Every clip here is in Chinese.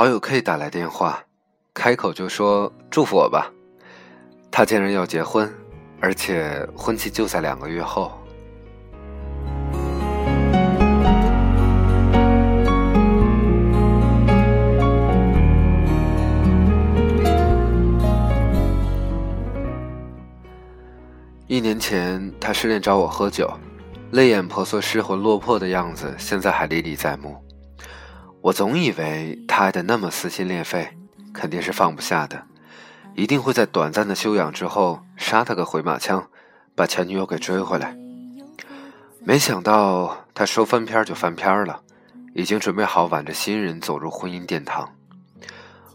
好友 K 打来电话，开口就说祝福我吧。他竟然要结婚，而且婚期就在两个月后。一年前，他失恋找我喝酒，泪眼婆娑、失魂落魄的样子，现在还历历在目。我总以为他爱的那么撕心裂肺，肯定是放不下的，一定会在短暂的休养之后杀他个回马枪，把前女友给追回来。没想到他说翻篇就翻篇了，已经准备好挽着新人走入婚姻殿堂。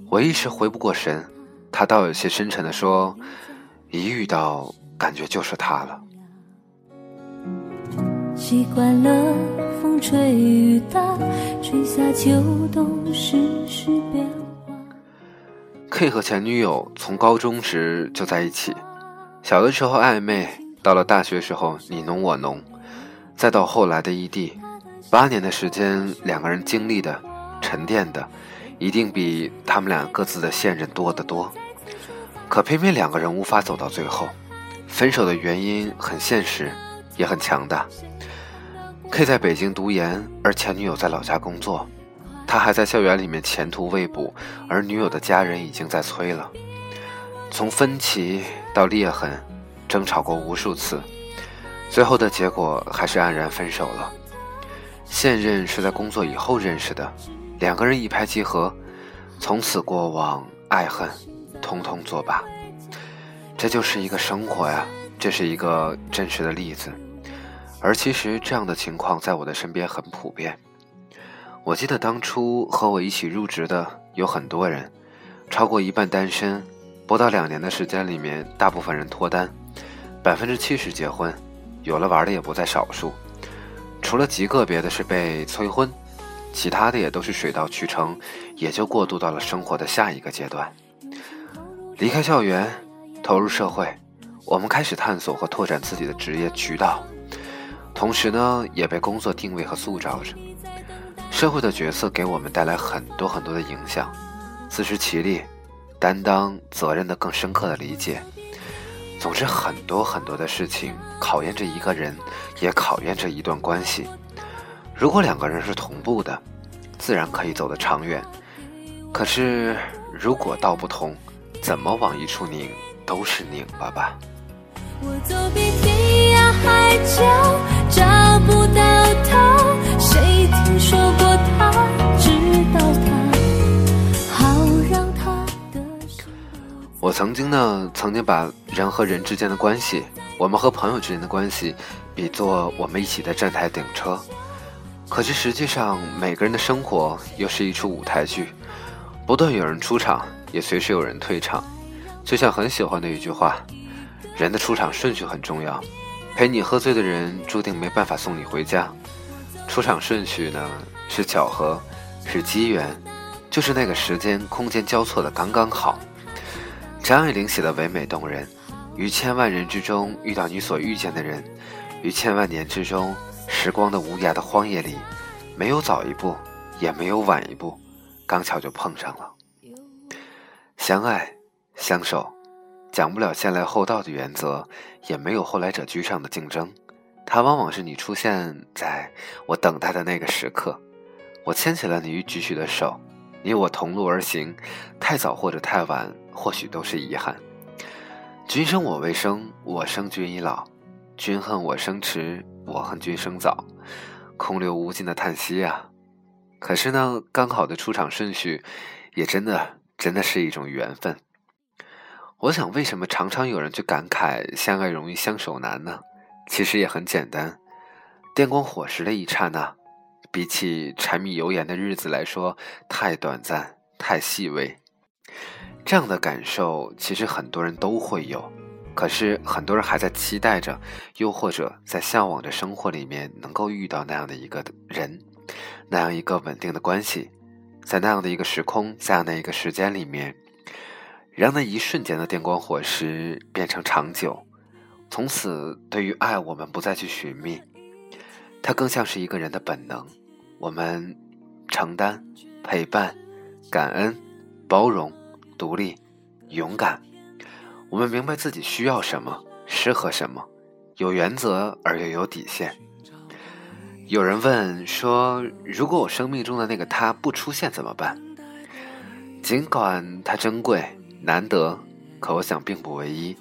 我一时回不过神，他倒有些深沉的说：“一遇到。”感觉就是他了。习惯了吹雨打，春夏秋冬世事变化。K 和前女友从高中时就在一起，小的时候暧昧，到了大学时候你侬我侬，再到后来的异地，八年的时间，两个人经历的、沉淀的，一定比他们俩各自的现任多得多。可偏偏两个人无法走到最后。分手的原因很现实，也很强大。K 在北京读研，而前女友在老家工作，他还在校园里面前途未卜，而女友的家人已经在催了。从分歧到裂痕，争吵过无数次，最后的结果还是黯然分手了。现任是在工作以后认识的，两个人一拍即合，从此过往爱恨，通通作罢。这就是一个生活呀，这是一个真实的例子，而其实这样的情况在我的身边很普遍。我记得当初和我一起入职的有很多人，超过一半单身，不到两年的时间里面，大部分人脱单，百分之七十结婚，有了玩的也不在少数，除了极个别的是被催婚，其他的也都是水到渠成，也就过渡到了生活的下一个阶段，离开校园。投入社会，我们开始探索和拓展自己的职业渠道，同时呢，也被工作定位和塑造着。社会的角色给我们带来很多很多的影响，自食其力、担当责任的更深刻的理解。总之，很多很多的事情考验着一个人，也考验着一段关系。如果两个人是同步的，自然可以走得长远。可是，如果道不同，怎么往一处拧？都是拧巴吧。我走遍曾经呢，曾经把人和人之间的关系，我们和朋友之间的关系，比作我们一起在站台等车。可是实际上，每个人的生活又是一出舞台剧，不断有人出场，也随时有人退场。就像很喜欢的一句话：“人的出场顺序很重要，陪你喝醉的人注定没办法送你回家。出场顺序呢，是巧合，是机缘，就是那个时间空间交错的刚刚好。”张爱玲写的唯美动人：“于千万人之中遇到你所遇见的人，于千万年之中时光的无涯的荒野里，没有早一步，也没有晚一步，刚巧就碰上了，相爱。”相守，讲不了先来后到的原则，也没有后来者居上的竞争。它往往是你出现在我等待的那个时刻，我牵起了你举起的手，你我同路而行，太早或者太晚，或许都是遗憾。君生我未生，我生君已老；君恨我生迟，我恨君生早。空留无尽的叹息啊！可是呢，刚好的出场顺序，也真的真的是一种缘分。我想，为什么常常有人去感慨“相爱容易相守难”呢？其实也很简单，电光火石的一刹那，比起柴米油盐的日子来说，太短暂、太细微。这样的感受，其实很多人都会有。可是，很多人还在期待着，又或者在向往着生活里面能够遇到那样的一个人，那样一个稳定的关系，在那样的一个时空，在那样的一个时间里面。让那一瞬间的电光火石变成长久，从此对于爱，我们不再去寻觅，它更像是一个人的本能。我们承担、陪伴、感恩、包容、独立、勇敢。我们明白自己需要什么，适合什么，有原则而又有底线。有人问说：“如果我生命中的那个他不出现怎么办？”尽管他珍贵难得，可我想并不唯一。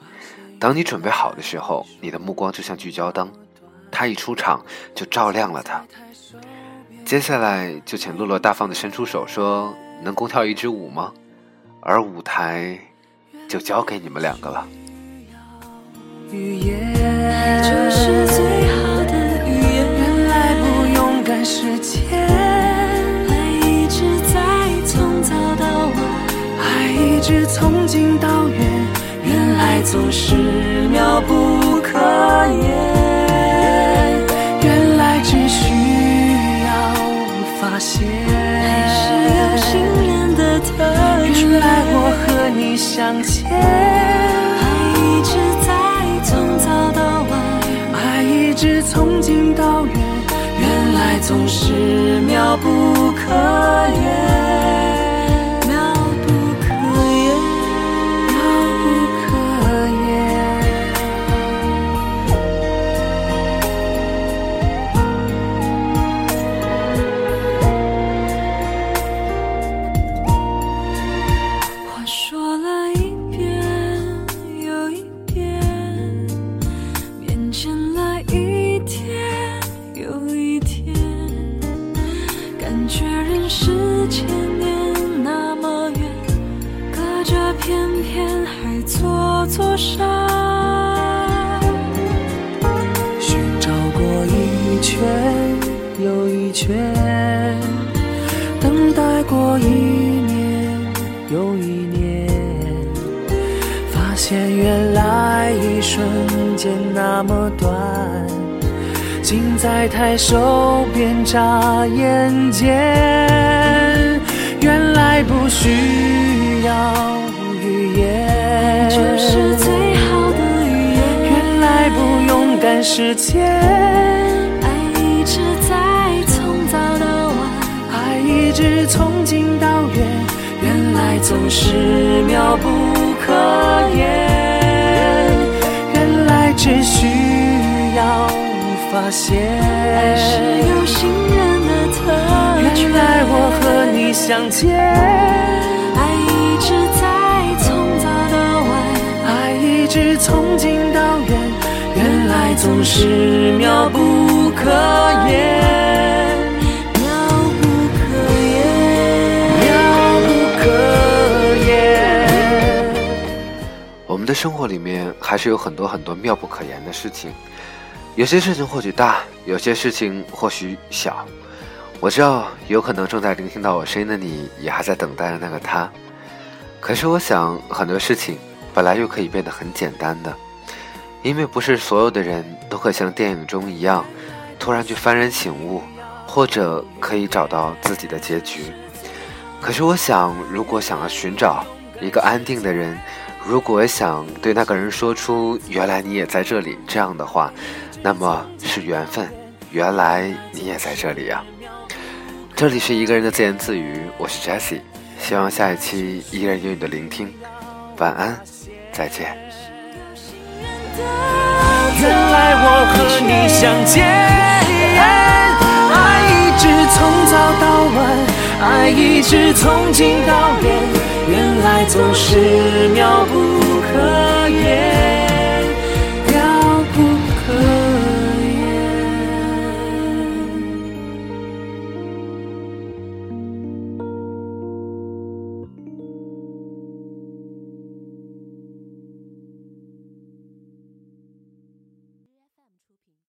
当你准备好的时候，你的目光就像聚焦灯，他一出场就照亮了他。接下来就请落落大方的伸出手说：“能共跳一支舞吗？”而舞台就交给你们两个了。世界，爱一直在从早到晚，爱一直从近到远，原来总是妙不可言，原来只需要发现。原来我和你相见，爱一直在从早到晚，爱一直从近到远。原来总是妙不可言。人世千年那么远，隔着片片海座座山，寻找过一圈又一圈，等待过一年又一年，发现原来一瞬间那么短，近在抬手边眨眼间，原来不需要语言。就是最好的语言。原来不用赶时间，爱一直在从早到晚，爱一直从近到远，原来总是妙不可言。发现，爱是有心人的特质。原来我和你相见。爱一直在从近到远，原来总是妙不可言，妙不可言，妙不可言。我们的生活里面还是有很多很多妙不可言的事情，有些事情或许大，有些事情或许小。我知道，有可能正在聆听到我声音的你，也还在等待着那个他。可是，我想很多事情。本来就可以变得很简单的，因为不是所有的人都会像电影中一样，突然去幡然醒悟，或者可以找到自己的结局。可是我想，如果想要寻找一个安定的人，如果想对那个人说出“原来你也在这里”这样的话，那么是缘分。原来你也在这里呀！这里是一个人的自言自语，我是 Jessie，希望下一期依然有你的聆听。晚安。再见。原来我和你相见，爱一直从早到晚，爱一直从近到远，原来总是妙不可言。